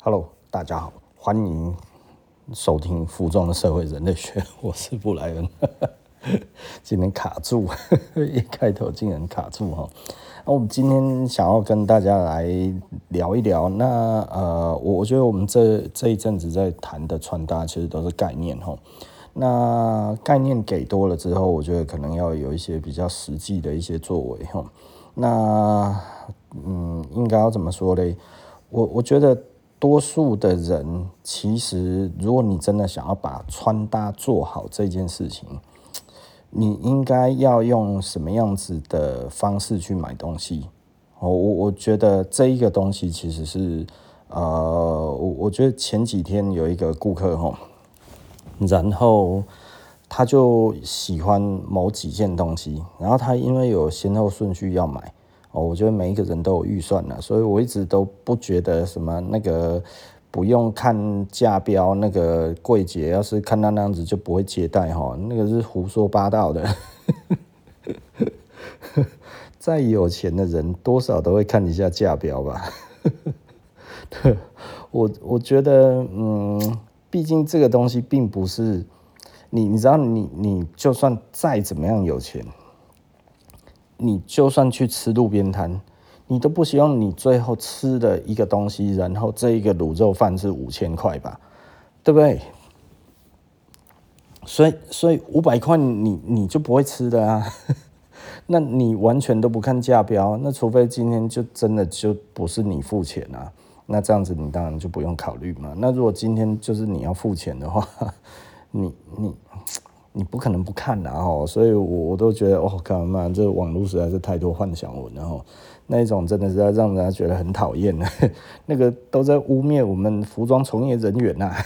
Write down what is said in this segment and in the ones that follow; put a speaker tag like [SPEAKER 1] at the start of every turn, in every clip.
[SPEAKER 1] Hello，大家好，欢迎收听《服装的社会人类学》，我是布莱恩。今天卡住，一开头竟然卡住哈。那我们今天想要跟大家来聊一聊，那呃，我我觉得我们这这一阵子在谈的穿搭，其实都是概念哈。那概念给多了之后，我觉得可能要有一些比较实际的一些作为哈。那嗯，应该要怎么说嘞？我我觉得。多数的人，其实如果你真的想要把穿搭做好这件事情，你应该要用什么样子的方式去买东西？我我我觉得这一个东西其实是，呃，我我觉得前几天有一个顾客吼，然后他就喜欢某几件东西，然后他因为有先后顺序要买。我觉得每一个人都有预算了，所以我一直都不觉得什么那个不用看价标，那个柜姐要是看到那样子就不会接待哈，那个是胡说八道的。再有钱的人多少都会看一下价标吧。我我觉得，嗯，毕竟这个东西并不是你，你知道，你你就算再怎么样有钱。你就算去吃路边摊，你都不希望你最后吃的一个东西，然后这一个卤肉饭是五千块吧，对不对？所以，所以五百块你你就不会吃的啊。那你完全都不看价标，那除非今天就真的就不是你付钱啊，那这样子你当然就不用考虑嘛。那如果今天就是你要付钱的话，你 你。你不可能不看的哦，所以我我都觉得哦，干嘛这网络实在是太多幻想文了哈，那一种真的是要让人家觉得很讨厌的，那个都在污蔑我们服装从业人员呐。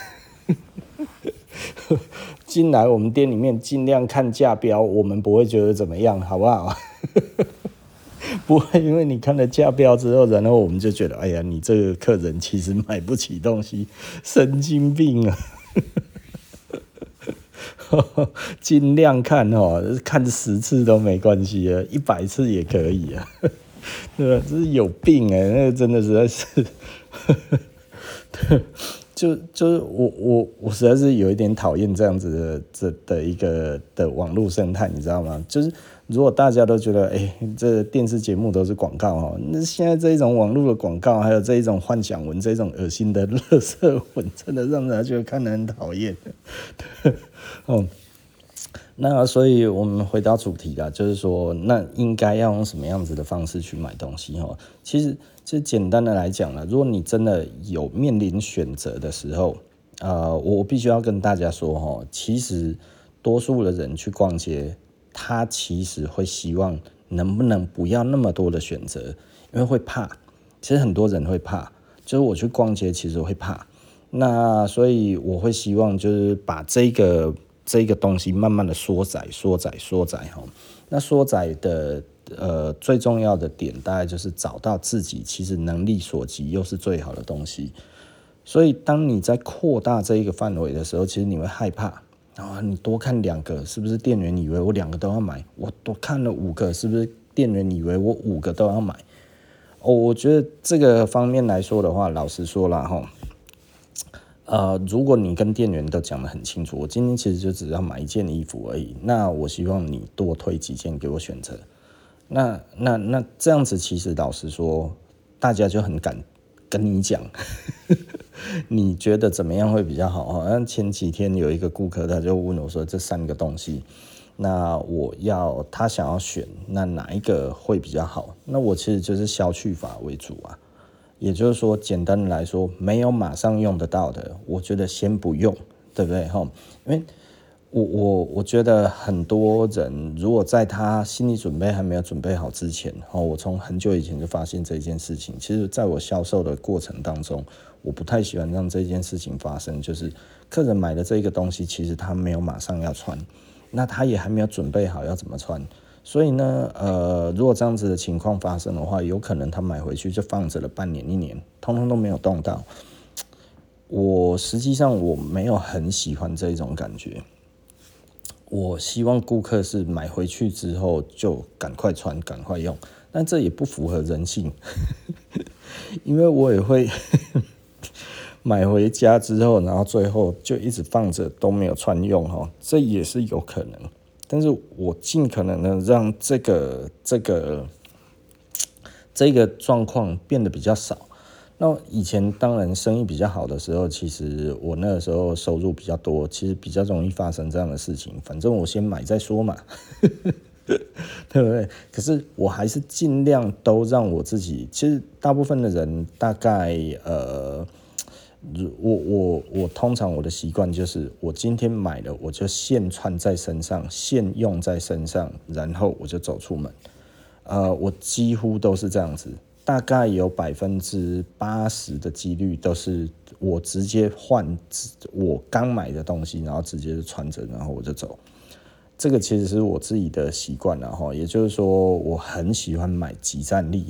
[SPEAKER 1] 进来我们店里面尽量看价标，我们不会觉得怎么样，好不好？不会因为你看了价标之后，然后我们就觉得，哎呀，你这个客人其实买不起东西，神经病啊！尽量看哦，看十次都没关系啊，一百次也可以啊，对吧？这是有病哎，那真的实在是，就就是我我我实在是有一点讨厌这样子的这的一个的网络生态，你知道吗？就是如果大家都觉得哎，这电视节目都是广告哦，那现在这一种网络的广告，还有这一种幻想文，这种恶心的垃圾文，真的让人觉得看得很讨厌。哦，那所以我们回到主题啦，就是说，那应该要用什么样子的方式去买东西？哈，其实，就简单的来讲呢，如果你真的有面临选择的时候，呃，我必须要跟大家说，哈，其实多数的人去逛街，他其实会希望能不能不要那么多的选择，因为会怕。其实很多人会怕，就是我去逛街，其实会怕。那所以我会希望就是把这个这个东西慢慢的缩窄、缩窄、缩窄哈。那缩窄的呃最重要的点，大概就是找到自己其实能力所及又是最好的东西。所以当你在扩大这一个范围的时候，其实你会害怕啊，你多看两个，是不是店员以为我两个都要买？我多看了五个，是不是店员以为我五个都要买？哦，我觉得这个方面来说的话，老实说了哈。呃，如果你跟店员都讲得很清楚，我今天其实就只要买一件衣服而已，那我希望你多推几件给我选择。那那那这样子，其实老实说，大家就很敢跟你讲，你觉得怎么样会比较好？好像前几天有一个顾客，他就问我说：“这三个东西，那我要他想要选，那哪一个会比较好？”那我其实就是消去法为主啊。也就是说，简单的来说，没有马上用得到的，我觉得先不用，对不对？哈，因为我我我觉得很多人如果在他心理准备还没有准备好之前，哈，我从很久以前就发现这件事情。其实，在我销售的过程当中，我不太喜欢让这件事情发生，就是客人买的这个东西，其实他没有马上要穿，那他也还没有准备好要怎么穿。所以呢，呃，如果这样子的情况发生的话，有可能他买回去就放着了半年、一年，通通都没有动到。我实际上我没有很喜欢这种感觉。我希望顾客是买回去之后就赶快穿、赶快用，但这也不符合人性，因为我也会，买回家之后，然后最后就一直放着都没有穿用哈，这也是有可能。但是我尽可能的让这个这个这个状况变得比较少。那以前当然生意比较好的时候，其实我那个时候收入比较多，其实比较容易发生这样的事情。反正我先买再说嘛，对不对？可是我还是尽量都让我自己。其实大部分的人大概呃，我我我通常我的习惯就是，我今天买了我就现穿在身上，现用在身上，然后我就走出门。呃，我几乎都是这样子。大概有百分之八十的几率都是我直接换我刚买的东西，然后直接就穿着，然后我就走。这个其实是我自己的习惯，然后也就是说，我很喜欢买即战力。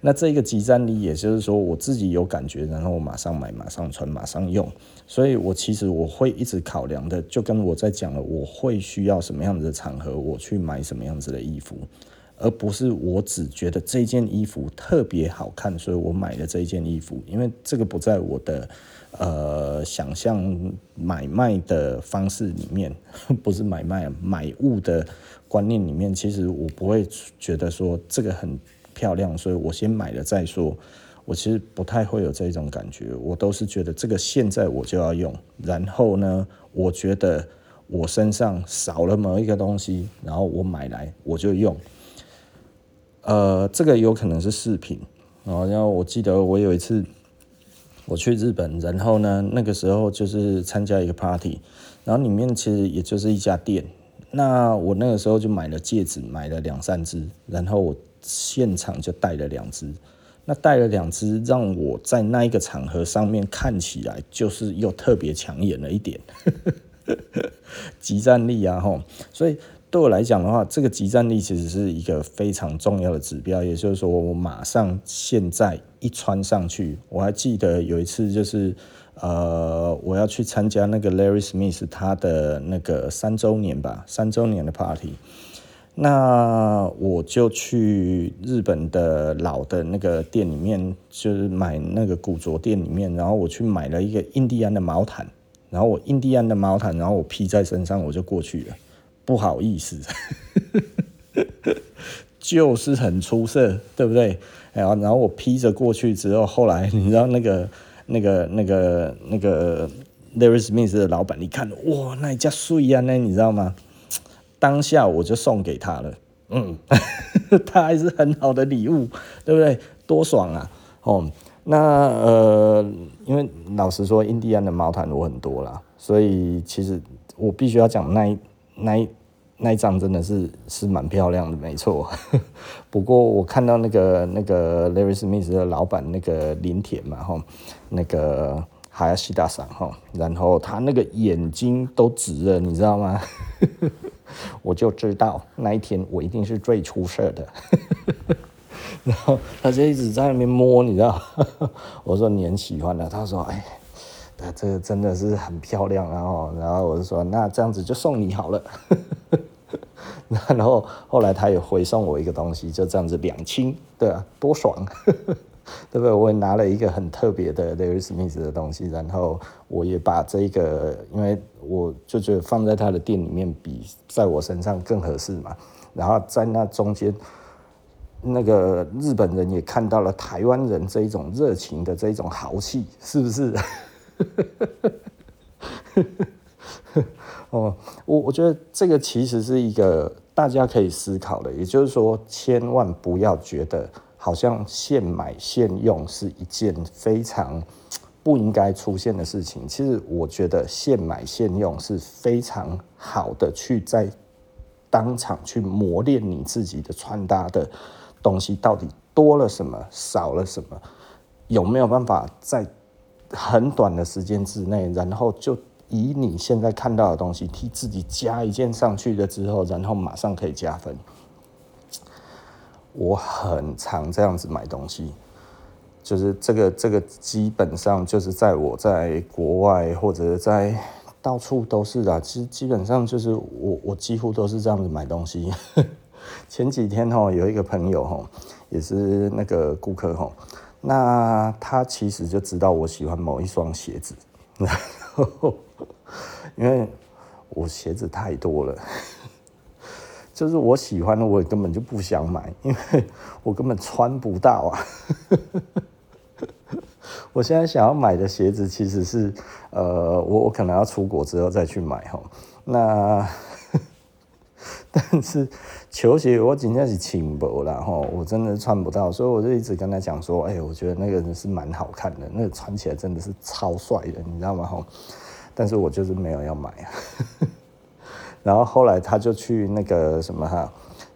[SPEAKER 1] 那这个即战力，也就是说我自己有感觉，然后我马上买，马上穿，马上用。所以我其实我会一直考量的，就跟我在讲了，我会需要什么样子的场合，我去买什么样子的衣服。而不是我只觉得这件衣服特别好看，所以我买了这件衣服。因为这个不在我的呃想象买卖的方式里面，不是买卖买物的观念里面，其实我不会觉得说这个很漂亮，所以我先买了再说。我其实不太会有这种感觉，我都是觉得这个现在我就要用。然后呢，我觉得我身上少了某一个东西，然后我买来我就用。呃，这个有可能是饰品，然后我记得我有一次我去日本，然后呢，那个时候就是参加一个 party，然后里面其实也就是一家店，那我那个时候就买了戒指，买了两三只，然后我现场就带了两只，那带了两只，让我在那一个场合上面看起来就是又特别抢眼了一点，即战力啊吼，所以。对我来讲的话，这个即战力其实是一个非常重要的指标。也就是说，我马上现在一穿上去，我还记得有一次就是，呃，我要去参加那个 Larry Smith 他的那个三周年吧，三周年的 party。那我就去日本的老的那个店里面，就是买那个古着店里面，然后我去买了一个印第安的毛毯，然后我印第安的毛毯，然后我披在身上，我就过去了。不好意思，就是很出色，对不对？然后，然后我披着过去之后，后来你知道那个、那个、那个、那个 Larry Smith 的老板，你看，哇，那一家碎啊，那你知道吗？当下我就送给他了，嗯，他还是很好的礼物，对不对？多爽啊！哦，那呃，因为老实说，印第安的毛毯我很多啦，所以其实我必须要讲那一那一。那一张真的是是蛮漂亮的，没错。不过我看到那个那个 Larry Smith 的老板那个林田嘛，哈，那个哈亚西大伞哈，然后他那个眼睛都直了，你知道吗？我就知道那一天我一定是最出色的。然后他就一直在那边摸，你知道？我说你很喜欢的，他说哎，这个真的是很漂亮，然后然后我就说那这样子就送你好了。然后后来他也回送我一个东西，就这样子两清，对啊，多爽，对不对？我也拿了一个很特别的 Larry Smith 的东西，然后我也把这个，因为我就觉得放在他的店里面比在我身上更合适嘛。然后在那中间，那个日本人也看到了台湾人这一种热情的这一种豪气，是不是？哦，我我觉得这个其实是一个大家可以思考的，也就是说，千万不要觉得好像现买现用是一件非常 不应该出现的事情。其实我觉得现买现用是非常好的，去在当场去磨练你自己的穿搭的东西到底多了什么，少了什么，有没有办法在很短的时间之内，然后就。以你现在看到的东西，替自己加一件上去了之后，然后马上可以加分。我很常这样子买东西，就是这个这个基本上就是在我在国外或者在到处都是的，其实基本上就是我我几乎都是这样子买东西。前几天哦有一个朋友哦也是那个顾客哦。那他其实就知道我喜欢某一双鞋子，然后因为我鞋子太多了，就是我喜欢的我根本就不想买，因为我根本穿不到啊。我现在想要买的鞋子其实是，呃，我我可能要出国之后再去买哈。那 但是球鞋我今天是轻薄了哈，我真的穿不到，所以我就一直跟他讲说，哎、我觉得那个人是蛮好看的，那个穿起来真的是超帅的，你知道吗？哈，但是我就是没有要买啊。然后后来他就去那个什么哈。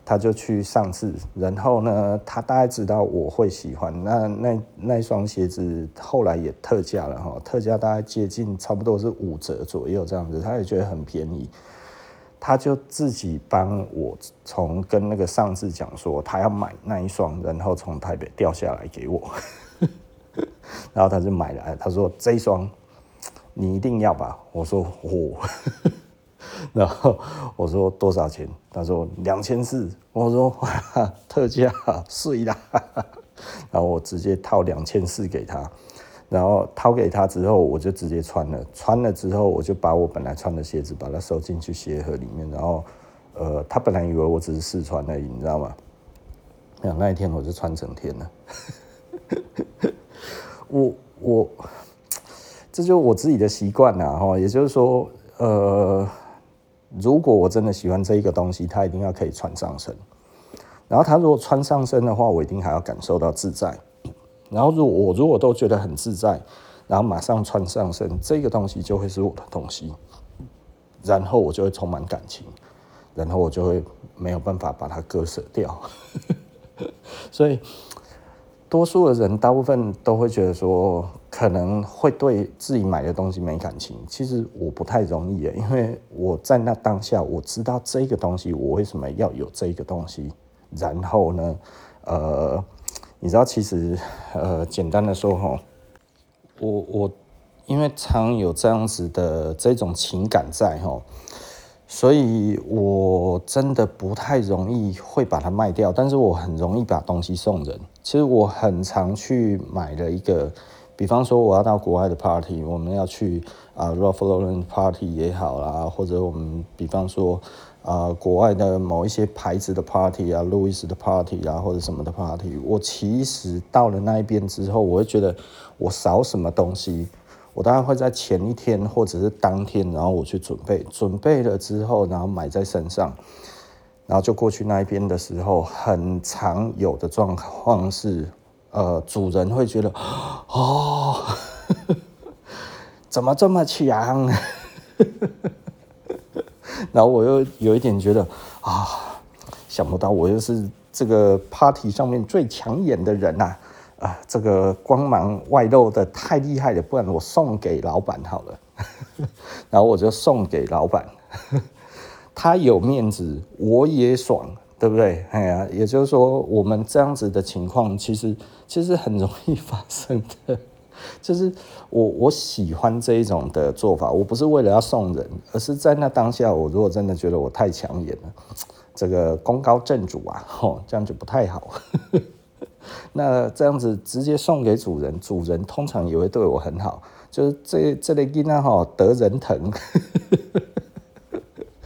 [SPEAKER 1] 他就去上市，然后呢，他大概知道我会喜欢，那那那双鞋子后来也特价了哈，特价大概接近差不多是五折左右这样子，他也觉得很便宜，他就自己帮我从跟那个上市讲说他要买那一双，然后从台北掉下来给我，然后他就买来，他说这一双你一定要吧，我说我。然后我说多少钱？他说两千四。我说哇，特价碎啦！然后我直接掏两千四给他，然后掏给他之后，我就直接穿了。穿了之后，我就把我本来穿的鞋子把它收进去鞋盒里面。然后，呃，他本来以为我只是试穿而已，你知道吗？那那一天我就穿整天了。我我 这就是我自己的习惯呐，哈，也就是说，呃。如果我真的喜欢这一个东西，它一定要可以穿上身。然后它如果穿上身的话，我一定还要感受到自在。然后如果我如果都觉得很自在，然后马上穿上身，这个东西就会是我的东西。然后我就会充满感情，然后我就会没有办法把它割舍掉。所以。多数的人，大部分都会觉得说，可能会对自己买的东西没感情。其实我不太容易，因为我在那当下，我知道这个东西，我为什么要有这个东西。然后呢，呃，你知道，其实，呃，简单的说哈，我我因为常有这样子的这种情感在哈。所以，我真的不太容易会把它卖掉，但是我很容易把东西送人。其实我很常去买的一个，比方说我要到国外的 party，我们要去啊 Ralph Lauren party 也好啦，或者我们比方说啊国外的某一些牌子的 party 啊，Louis 的 party 啊，或者什么的 party，我其实到了那一边之后，我会觉得我少什么东西。我当然会在前一天或者是当天，然后我去准备，准备了之后，然后买在身上，然后就过去那一边的时候，很常有的状况是，呃，主人会觉得，哦，怎么这么强？然后我又有一点觉得，啊，想不到我又是这个 party 上面最抢眼的人呐。啊，这个光芒外露的太厉害了，不然我送给老板好了。然后我就送给老板，他有面子，我也爽，对不对？哎呀，也就是说，我们这样子的情况，其实其实很容易发生的。就是我我喜欢这一种的做法，我不是为了要送人，而是在那当下，我如果真的觉得我太抢眼了，这个功高震主啊，吼，这样就不太好。那这样子直接送给主人，主人通常也会对我很好，就是这这类囡仔吼得人疼，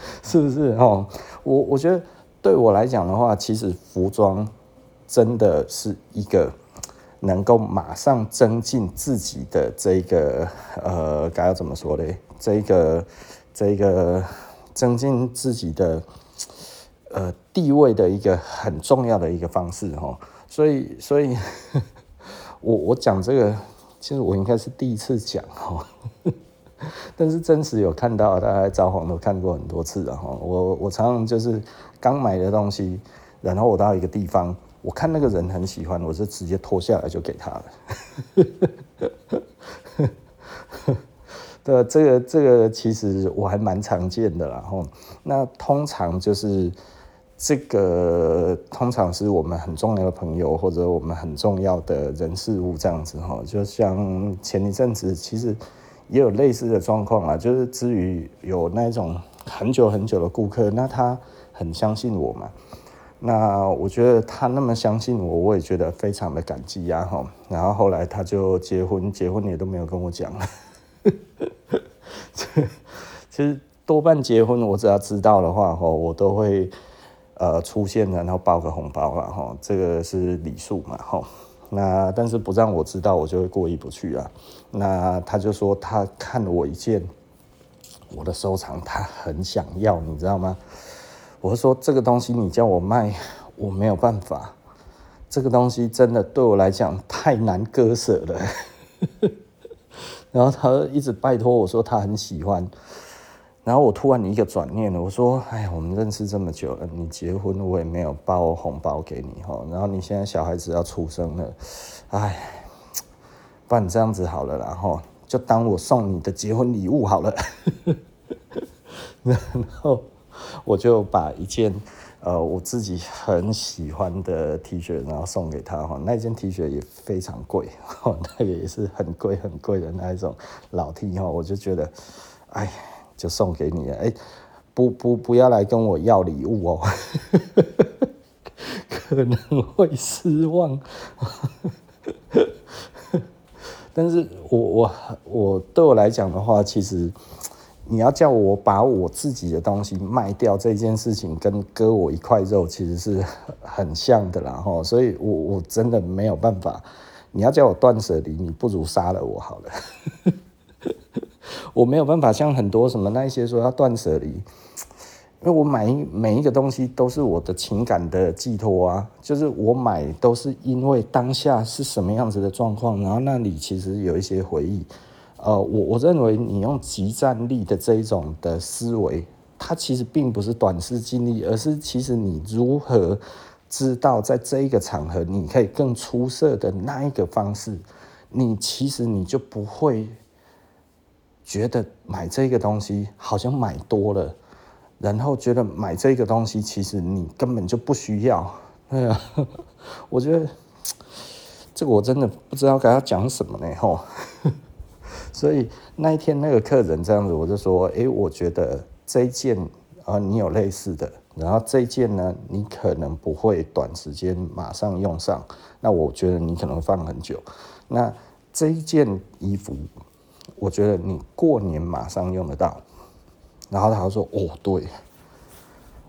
[SPEAKER 1] 是不是哦？我我觉得对我来讲的话，其实服装真的是一个能够马上增进自己的这个呃，该要怎么说嘞？这个这个增进自己的呃地位的一个很重要的一个方式哈。所以，所以，我我讲这个，其实我应该是第一次讲哈，但是真实有看到，大概札幌都看过很多次了哈。我我常常就是刚买的东西，然后我到一个地方，我看那个人很喜欢，我就直接脱下来就给他了。对，这个这个其实我还蛮常见的啦哈。那通常就是。这个通常是我们很重要的朋友，或者我们很重要的人事物这样子哈。就像前一阵子，其实也有类似的状况啊。就是至于有那种很久很久的顾客，那他很相信我嘛，那我觉得他那么相信我，我也觉得非常的感激呀哈。然后后来他就结婚，结婚也都没有跟我讲。其实多半结婚，我只要知道的话，哈，我都会呃出现，然后包个红包了哈。这个是礼数嘛，哈。那但是不让我知道，我就会过意不去啊。那他就说他看了我一件我的收藏，他很想要，你知道吗？我说这个东西你叫我卖，我没有办法。这个东西真的对我来讲太难割舍了。然后他一直拜托我说他很喜欢。然后我突然一个转念了，我说：“哎，我们认识这么久了，你结婚我也没有包红包给你哈。然后你现在小孩子要出生了，哎，不然这样子好了，然后就当我送你的结婚礼物好了。”然后我就把一件呃我自己很喜欢的 T 恤，然后送给他哈。那件 T 恤也非常贵，那个也是很贵很贵的那一种老 T 哈。我就觉得，哎。就送给你了，哎、不不不要来跟我要礼物哦，可能会失望。但是我我我对我来讲的话，其实你要叫我把我自己的东西卖掉这件事情，跟割我一块肉其实是很像的啦哈，所以我我真的没有办法。你要叫我断舍离，你不如杀了我好了。我没有办法像很多什么那一些说要断舍离，因为我买每一个东西都是我的情感的寄托啊，就是我买都是因为当下是什么样子的状况，然后那里其实有一些回忆。呃，我我认为你用即战力的这一种的思维，它其实并不是短视近利，而是其实你如何知道在这一个场合你可以更出色的那一个方式，你其实你就不会。觉得买这个东西好像买多了，然后觉得买这个东西其实你根本就不需要。哎呀，我觉得这个我真的不知道该要讲什么呢吼。所以那一天那个客人这样子，我就说，诶，我觉得这一件啊，你有类似的，然后这一件呢，你可能不会短时间马上用上，那我觉得你可能放很久。那这一件衣服。我觉得你过年马上用得到，然后他就说：“哦，对，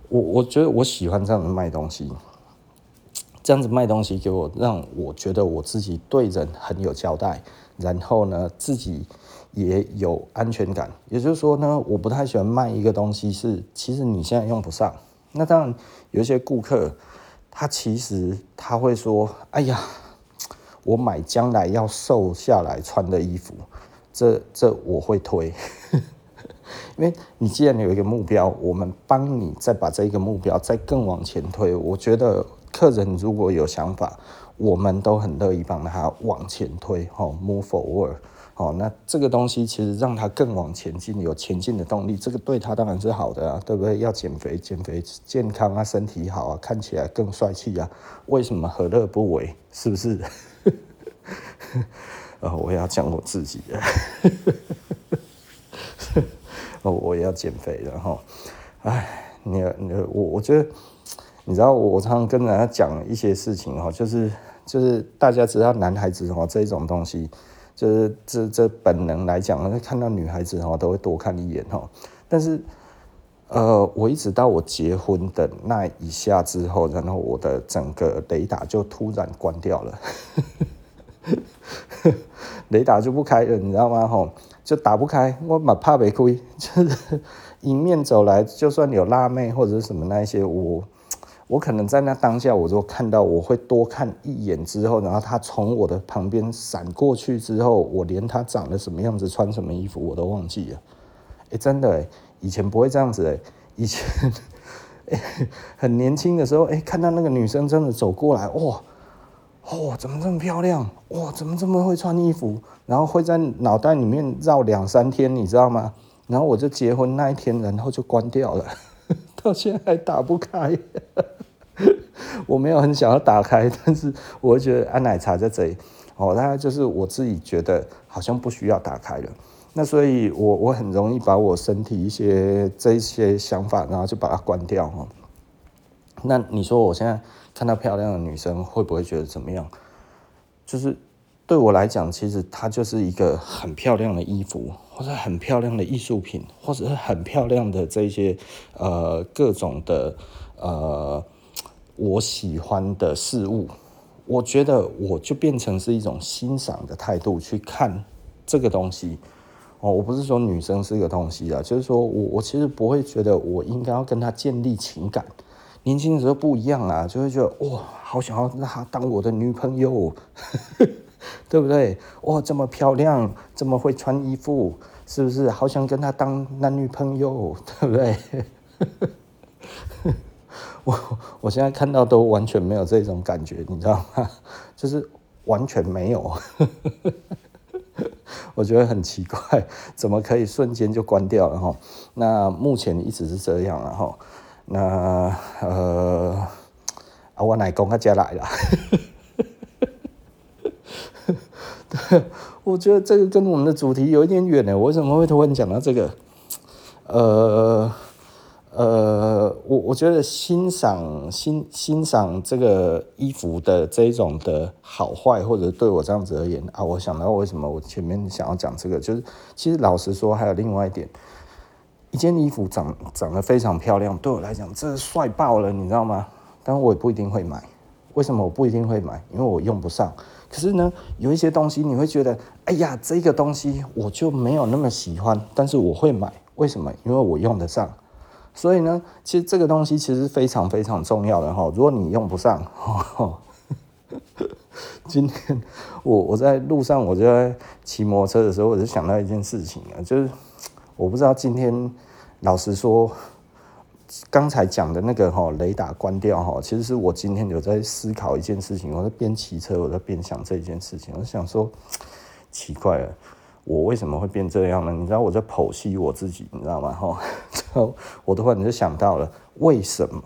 [SPEAKER 1] 我我觉得我喜欢这样子卖东西，这样子卖东西给我，让我觉得我自己对人很有交代，然后呢，自己也有安全感。也就是说呢，我不太喜欢卖一个东西是其实你现在用不上。那当然有一些顾客，他其实他会说：‘哎呀，我买将来要瘦下来穿的衣服。’这这我会推，因为你既然有一个目标，我们帮你再把这一个目标再更往前推。我觉得客人如果有想法，我们都很乐意帮他往前推。哦，move forward。哦，那这个东西其实让他更往前进，有前进的动力，这个对他当然是好的啊，对不对？要减肥，减肥健康啊，身体好啊，看起来更帅气啊，为什么何乐不为？是不是？呃，我也要讲我自己，哦，我也要减肥了哈。哎，你你我我觉得，你知道我常常跟人家讲一些事情哈，就是就是大家知道男孩子哈这种东西，就是这这本能来讲，看到女孩子哈都会多看一眼哈。但是呃，我一直到我结婚的那一下之后，然后我的整个雷达就突然关掉了。雷达就不开了，你知道吗？吼，就打不开。我蛮怕被亏，就是迎面走来，就算有辣妹或者什么那些，我我可能在那当下，我就看到，我会多看一眼之后，然后他从我的旁边闪过去之后，我连他长得什么样子、穿什么衣服我都忘记了。哎、真的、以前不会这样子、欸，以前、欸、很年轻的时候，哎、看到那个女生真的走过来，哇！哦，怎么这么漂亮？哇，怎么这么会穿衣服？然后会在脑袋里面绕两三天，你知道吗？然后我就结婚那一天，然后就关掉了，到现在还打不开。我没有很想要打开，但是我觉得安奶茶在这里，哦，大概就是我自己觉得好像不需要打开了。那所以我我很容易把我身体一些这些想法，然后就把它关掉。那你说我现在看到漂亮的女生，会不会觉得怎么样？就是对我来讲，其实它就是一个很漂亮的衣服，或者很漂亮的艺术品，或者是很漂亮的这些呃各种的呃我喜欢的事物。我觉得我就变成是一种欣赏的态度去看这个东西。哦，我不是说女生是一个东西啊，就是说我我其实不会觉得我应该要跟她建立情感。年轻的时候不一样啊，就会觉得哇，好想要让她当我的女朋友，对不对？哇，这么漂亮，这么会穿衣服，是不是？好想跟她当男女朋友，对不对？我我现在看到都完全没有这种感觉，你知道吗？就是完全没有。我觉得很奇怪，怎么可以瞬间就关掉了哈？那目前一直是这样了哈。那呃，啊，我奶公他家来了。对，我觉得这个跟我们的主题有一点远呢。我为什么会突然讲到这个？呃。呃，我我觉得欣赏欣欣赏这个衣服的这一种的好坏，或者对我这样子而言啊，我想到为什么我前面想要讲这个，就是其实老实说，还有另外一点，一件衣服长长得非常漂亮，对我来讲，这帅爆了，你知道吗？但我也不一定会买。为什么我不一定会买？因为我用不上。可是呢，有一些东西你会觉得，哎呀，这个东西我就没有那么喜欢，但是我会买。为什么？因为我用得上。所以呢，其实这个东西其实非常非常重要的哈。如果你用不上，今天我我在路上，我就在骑摩托车的时候，我就想到一件事情啊，就是我不知道今天，老实说，刚才讲的那个哈雷达关掉哈，其实是我今天有在思考一件事情。我在边骑车，我在边想这件事情，我想说，奇怪了。我为什么会变这样呢？你知道我在剖析我自己，你知道吗？哈，我突然就想到了为什么？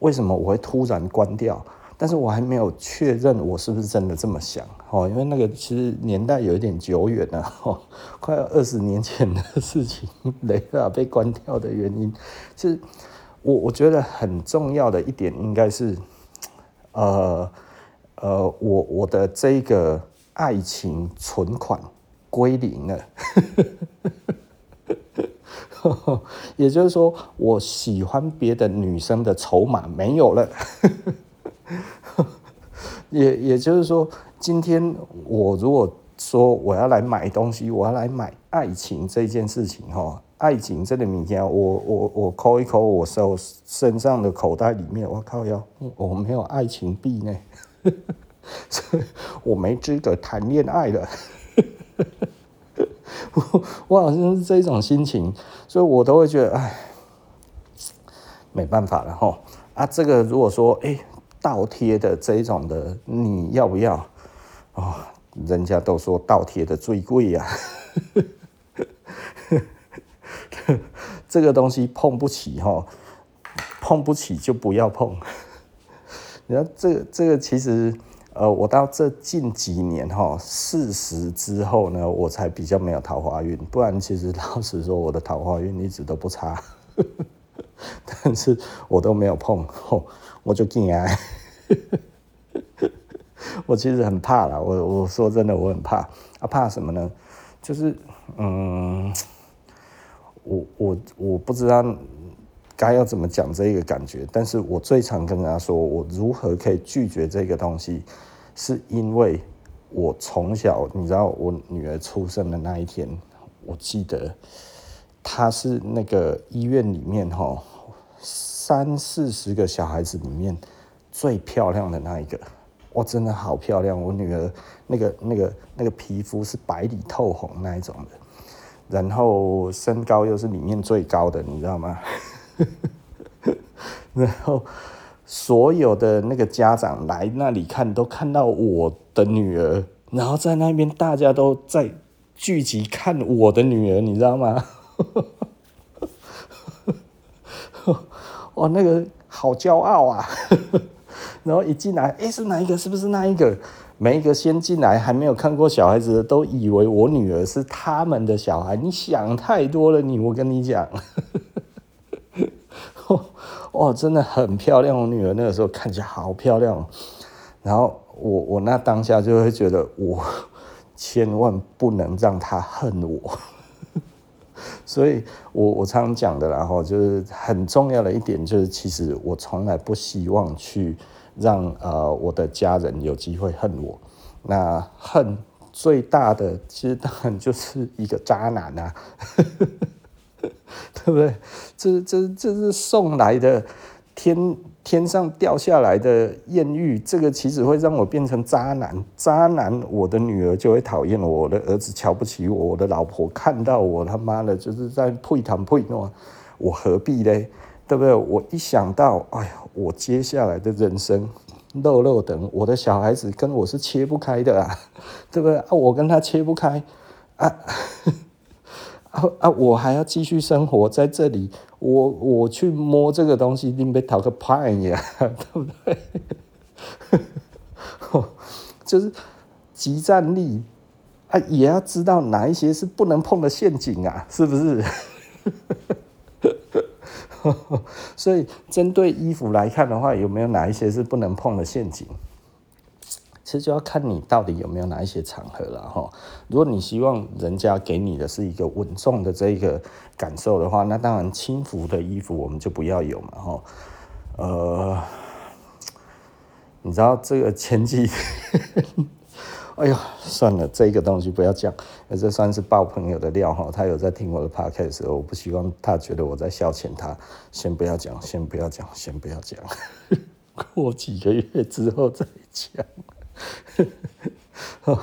[SPEAKER 1] 为什么我会突然关掉？但是我还没有确认我是不是真的这么想，哦，因为那个其实年代有一点久远了，哦，快二十年前的事情，雷达被关掉的原因，是我我觉得很重要的一点应该是，呃呃，我我的这个爱情存款。归零了，也就是说，我喜欢别的女生的筹码没有了，也也就是说，今天我如果说我要来买东西，我要来买爱情这件事情哈，爱情这个物件，我我我抠一抠我手身上的口袋里面，我靠要我没有爱情币呢，所以我没资格谈恋爱了。我 我好像是这种心情，所以我都会觉得，哎，没办法了哈。啊，这个如果说，哎，倒贴的这一种的，你要不要？哦，人家都说倒贴的最贵呀，这个东西碰不起哈，碰不起就不要碰。你看，这个这个其实。呃，我到这近几年哈四十之后呢，我才比较没有桃花运，不然其实老实说，我的桃花运一直都不差，但是我都没有碰，我就进来，我其实很怕啦，我我说真的，我很怕，啊怕什么呢？就是嗯，我我我不知道。该要怎么讲这个感觉？但是我最常跟人家说，我如何可以拒绝这个东西，是因为我从小，你知道，我女儿出生的那一天，我记得她是那个医院里面哈三四十个小孩子里面最漂亮的那一个，哇，真的好漂亮！我女儿那个那个那个皮肤是白里透红那一种的，然后身高又是里面最高的，你知道吗？然后所有的那个家长来那里看，都看到我的女儿，然后在那边大家都在聚集看我的女儿，你知道吗？哇，那个好骄傲啊！然后一进来，诶，是哪一个？是不是那一个？每一个先进来还没有看过小孩子的，都以为我女儿是他们的小孩。你想太多了，你我跟你讲。哦，真的很漂亮。我女儿那个时候看起来好漂亮。然后我我那当下就会觉得，我千万不能让她恨我。所以我我常常讲的，然后就是很重要的一点，就是其实我从来不希望去让呃我的家人有机会恨我。那恨最大的，其实当然就是一个渣男啊。对不对？这这这是送来的天天上掉下来的艳遇，这个其实会让我变成渣男。渣男，我的女儿就会讨厌我，我的儿子瞧不起我，我的老婆看到我他妈的就是在配谈配诺，我何必嘞？对不对？我一想到，哎呀，我接下来的人生，肉肉等，我的小孩子跟我是切不开的啊，对不对？啊，我跟他切不开啊。啊啊！我还要继续生活在这里，我我去摸这个东西，你别讨个派呀，对不对？就是即战力啊，也要知道哪一些是不能碰的陷阱啊，是不是？所以针对衣服来看的话，有没有哪一些是不能碰的陷阱？其实就要看你到底有没有哪一些场合了哈。如果你希望人家给你的是一个稳重的这个感受的话，那当然轻浮的衣服我们就不要有嘛哈。呃，你知道这个前几，哎呦，算了，这个东西不要讲，这算是爆朋友的料哈。他有在听我的 podcast，我不希望他觉得我在消遣他，先不要讲，先不要讲，先不要讲，过几个月之后再讲。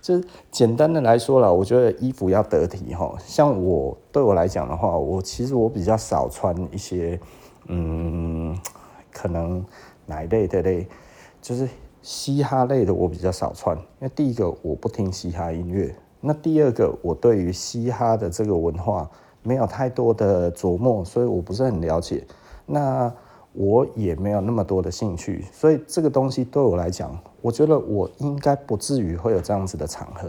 [SPEAKER 1] 就简单的来说啦，我觉得衣服要得体哈。像我对我来讲的话，我其实我比较少穿一些，嗯，可能哪一类的类，就是嘻哈类的我比较少穿。因为第一个我不听嘻哈音乐，那第二个我对于嘻哈的这个文化没有太多的琢磨，所以我不是很了解。那我也没有那么多的兴趣，所以这个东西对我来讲，我觉得我应该不至于会有这样子的场合。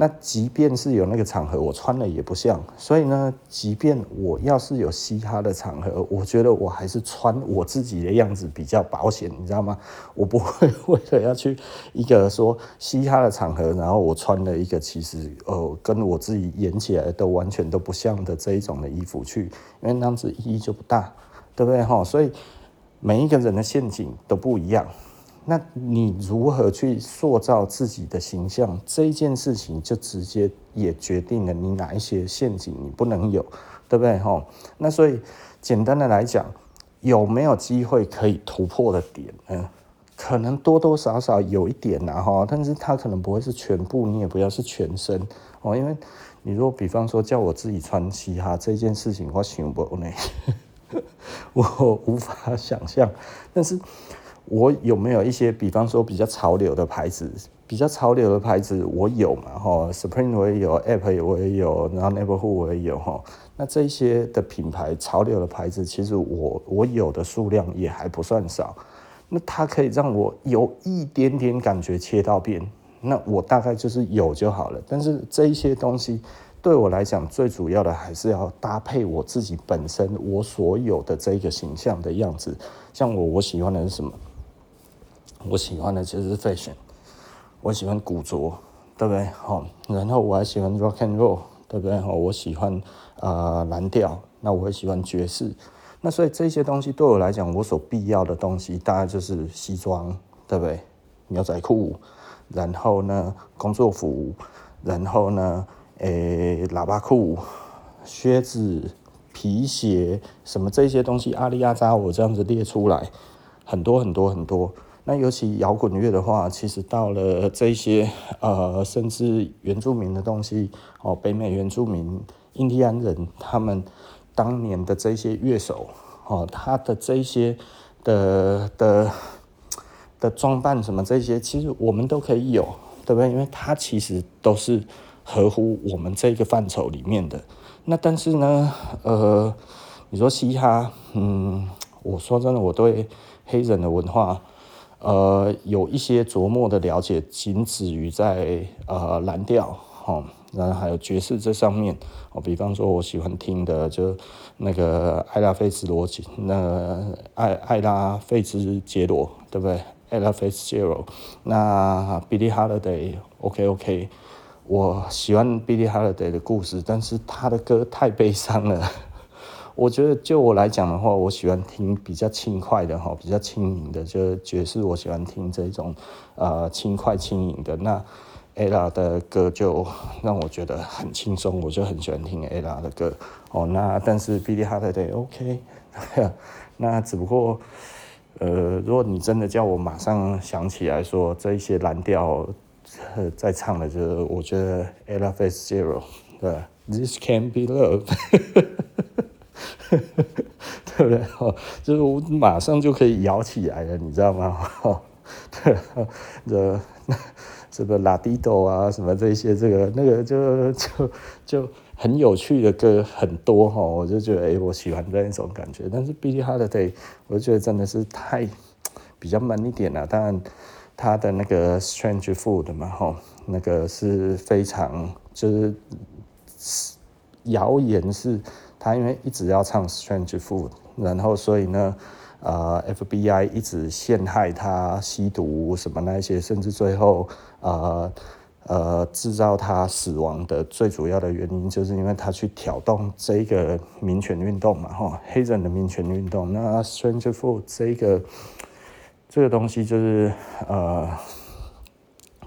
[SPEAKER 1] 那即便是有那个场合，我穿了也不像。所以呢，即便我要是有嘻哈的场合，我觉得我还是穿我自己的样子比较保险，你知道吗？我不会 为了要去一个说嘻哈的场合，然后我穿了一个其实呃跟我自己演起来都完全都不像的这一种的衣服去，因为那样子意义就不大。对不对哈？所以每一个人的陷阱都不一样。那你如何去塑造自己的形象？这一件事情就直接也决定了你哪一些陷阱你不能有，对不对哈？那所以简单的来讲，有没有机会可以突破的点呢？可能多多少少有一点呐哈，但是它可能不会是全部，你也不要是全身哦。因为你如果比方说叫我自己穿嘻哈这件事情，我想不呢。我无法想象，但是我有没有一些，比方说比较潮流的牌子，比较潮流的牌子我有嘛？哈，Supreme 我也有，App 我也有，然后 Neighborhood 我也有哈。那这些的品牌潮流的牌子，其实我我有的数量也还不算少。那它可以让我有一点点感觉切到边，那我大概就是有就好了。但是这一些东西。对我来讲，最主要的还是要搭配我自己本身我所有的这个形象的样子。像我，我喜欢的是什么？我喜欢的就是 fashion，我喜欢古着，对不对？好，然后我还喜欢 rock and roll，对不对？好，我喜欢啊蓝调，那我会喜欢爵士。那所以这些东西对我来讲，我所必要的东西，大概就是西装，对不对？牛仔裤，然后呢，工作服，然后呢，诶、喇叭裤、靴子、皮鞋，什么这些东西，阿里阿扎，我这样子列出来，很多很多很多。那尤其摇滚乐的话，其实到了这些呃，甚至原住民的东西哦，北美原住民、印第安人，他们当年的这些乐手哦，他的这些的的的装扮什么这些，其实我们都可以有，对不对？因为他其实都是。合乎我们这个范畴里面的，那但是呢，呃，你说嘻哈，嗯，我说真的，我对黑人的文化，呃，有一些琢磨的了解，仅止于在呃蓝调，哦，然后还有爵士这上面，哦，比方说我喜欢听的就那个艾拉菲兹罗杰，那艾艾拉菲兹杰罗，对不对？艾拉菲兹杰罗，那 Billie Holiday，OK OK，我喜欢 Billie Holiday 的故事，但是他的歌太悲伤了。我觉得就我来讲的话，我喜欢听比较轻快的哈，比较轻盈的，就是爵士，我喜欢听这种呃轻快轻盈的。那 Ella 的歌就让我觉得很轻松，我就很喜欢听 Ella 的歌哦。那但是 Billie Holiday OK，那只不过呃，如果你真的叫我马上想起来说这一些蓝调在唱的，就是我觉得 Ella Fitzgerald 对，This can Be Love。对不对？哦，就是我马上就可以摇起来了，你知道吗？哦，对，这 这个拉蒂多啊，什么这些，这个那个就就就很有趣的歌很多哈，我就觉得哎，我喜欢这一种感觉。但是 Billie Holiday，我就觉得真的是太比较闷一点了。当然，他的那个 Strange Food 嘛，哈，那个是非常就是谣言是。他因为一直要唱《Strange Fruit》，然后所以呢，呃，FBI 一直陷害他吸毒什么那些，甚至最后呃呃制造他死亡的最主要的原因，就是因为他去挑动这个民权运动嘛，哈，黑人的民权运动。那《Strange Fruit》这个这个东西就是呃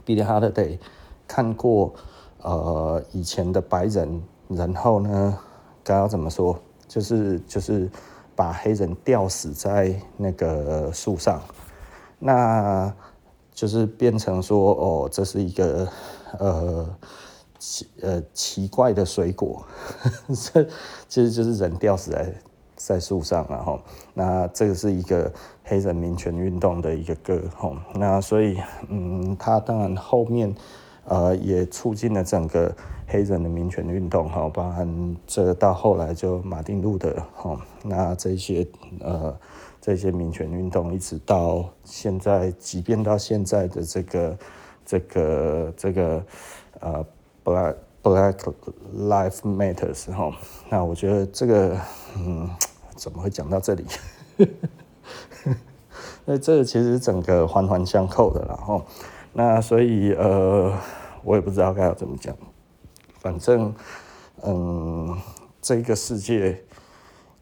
[SPEAKER 1] ，Billie Holiday 看过呃以前的白人，然后呢。该要怎么说？就是就是把黑人吊死在那个树上，那就是变成说哦，这是一个呃奇呃奇怪的水果，这其实就是人吊死在在树上，然后那这个是一个黑人民权运动的一个歌，吼，那所以嗯，他当然后面呃也促进了整个。黑人的民权运动，哈，包含这到后来就马丁路德，哈，那这些呃这些民权运动，一直到现在，即便到现在的这个这个这个呃 Black Black Life Matters，哈，那我觉得这个嗯怎么会讲到这里？那这其实整个环环相扣的，然后那所以呃我也不知道该要怎么讲。反正，嗯，这个世界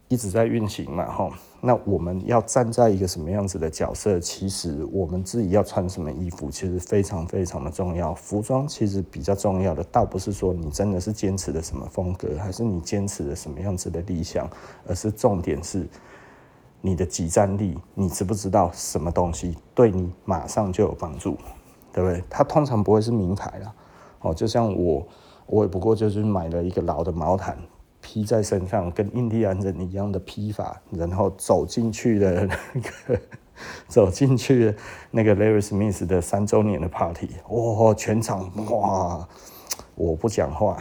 [SPEAKER 1] 一直在运行嘛，吼。那我们要站在一个什么样子的角色？其实我们自己要穿什么衣服，其实非常非常的重要。服装其实比较重要的，倒不是说你真的是坚持的什么风格，还是你坚持的什么样子的理想，而是重点是你的即战力。你知不知道什么东西对你马上就有帮助？对不对？它通常不会是名牌啦，哦，就像我。我也不过就是买了一个老的毛毯，披在身上，跟印第安人一样的披法，然后走进去的那个，走进去那个 Larry Smith 的三周年的 party，哇，全场哇，我不讲话，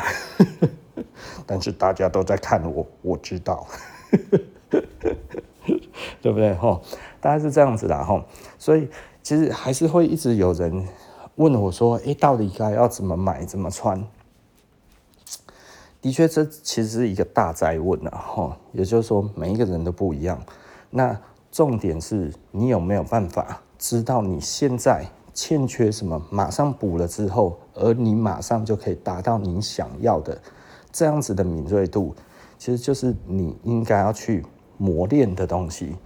[SPEAKER 1] 但是大家都在看我，我知道，对不对？哈，大概是这样子的哈，所以其实还是会一直有人问我说，诶，到底该要怎么买，怎么穿？的确，这其实是一个大哉问啊！哈，也就是说，每一个人都不一样。那重点是你有没有办法知道你现在欠缺什么，马上补了之后，而你马上就可以达到你想要的这样子的敏锐度，其实就是你应该要去磨练的东西。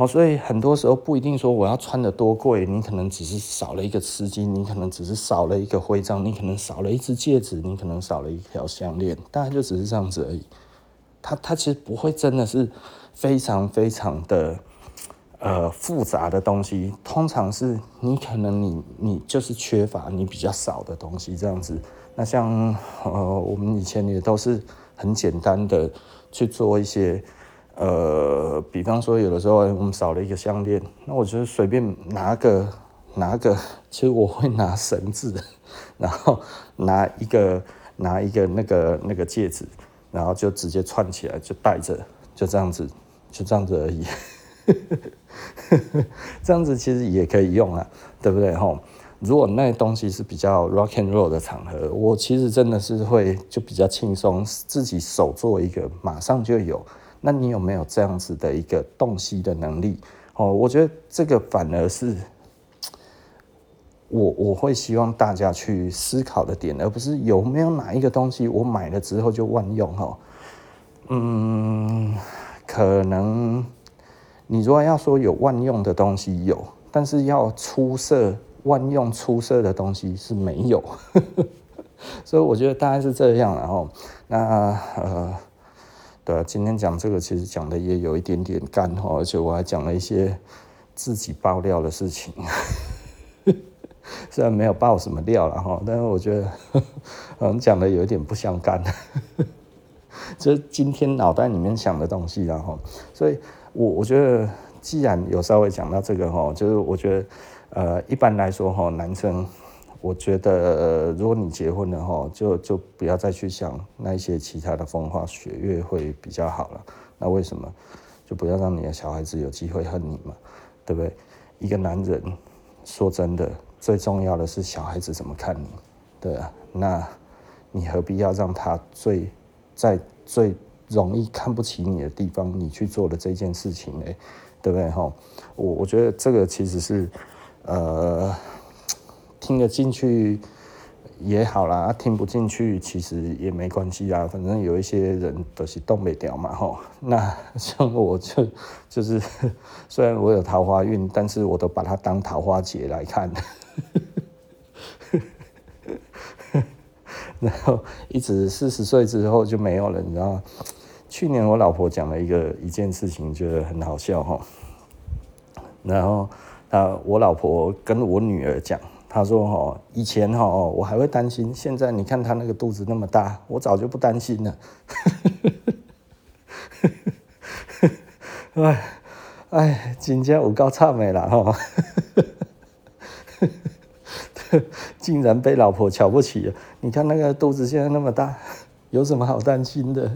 [SPEAKER 1] 好，所以很多时候不一定说我要穿得多贵，你可能只是少了一个丝巾，你可能只是少了一个徽章，你可能少了一只戒指，你可能少了一条项链，大概就只是这样子而已。它它其实不会真的是非常非常的呃复杂的东西，通常是你可能你你就是缺乏你比较少的东西这样子。那像呃我们以前也都是很简单的去做一些。呃，比方说，有的时候我们少了一个项链，那我就随便拿个拿个，其实我会拿绳子，然后拿一个拿一个那个那个戒指，然后就直接串起来就戴着，就这样子，就这样子而已。这样子其实也可以用啊，对不对吼？如果那东西是比较 rock and roll 的场合，我其实真的是会就比较轻松，自己手做一个，马上就有。那你有没有这样子的一个洞悉的能力？哦，我觉得这个反而是我我会希望大家去思考的点，而不是有没有哪一个东西我买了之后就万用哈。嗯，可能你如果要说有万用的东西有，但是要出色。万用出色的东西是没有，所以我觉得大概是这样。然后，那呃，对，今天讲这个其实讲的也有一点点干哈，而且我还讲了一些自己爆料的事情，虽然没有爆什么料了哈，但是我觉得 嗯讲的有一点不相干，就是今天脑袋里面想的东西，然后，所以我我觉得既然有稍微讲到这个哈，就是我觉得。呃，一般来说哈，男生，我觉得，如果你结婚了哈，就就不要再去想那一些其他的风花雪月会比较好了。那为什么？就不要让你的小孩子有机会恨你嘛，对不对？一个男人，说真的，最重要的是小孩子怎么看你，对啊。那你何必要让他最在最容易看不起你的地方，你去做的这件事情呢？对不对哈？我我觉得这个其实是。呃，听得进去也好啦，听不进去其实也没关系啦。反正有一些人都是动不掉嘛，吼。那 像我就就是，虽然我有桃花运，但是我都把它当桃花劫来看。然后一直四十岁之后就没有了，你知道？去年我老婆讲了一个一件事情，觉得很好笑哈。然后。啊，我老婆跟我女儿讲，他说：“哦，以前哦，我还会担心，现在你看他那个肚子那么大，我早就不担心了。”哎，哎，真的有够惨的啦哈！竟然被老婆瞧不起。你看那个肚子现在那么大，有什么好担心的？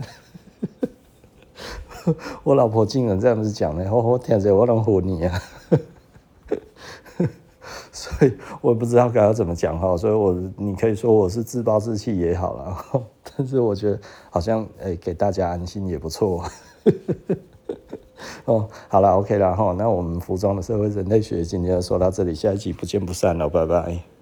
[SPEAKER 1] 我老婆竟然这样子讲呢，我我听着我能唬你啊！所以我也不知道该要怎么讲哈，所以我你可以说我是自暴自弃也好了，但是我觉得好像诶、给大家安心也不错。哦，好了，OK 了哈，那我们服装的社会人类学今天就说到这里，下一集不见不散了，拜拜。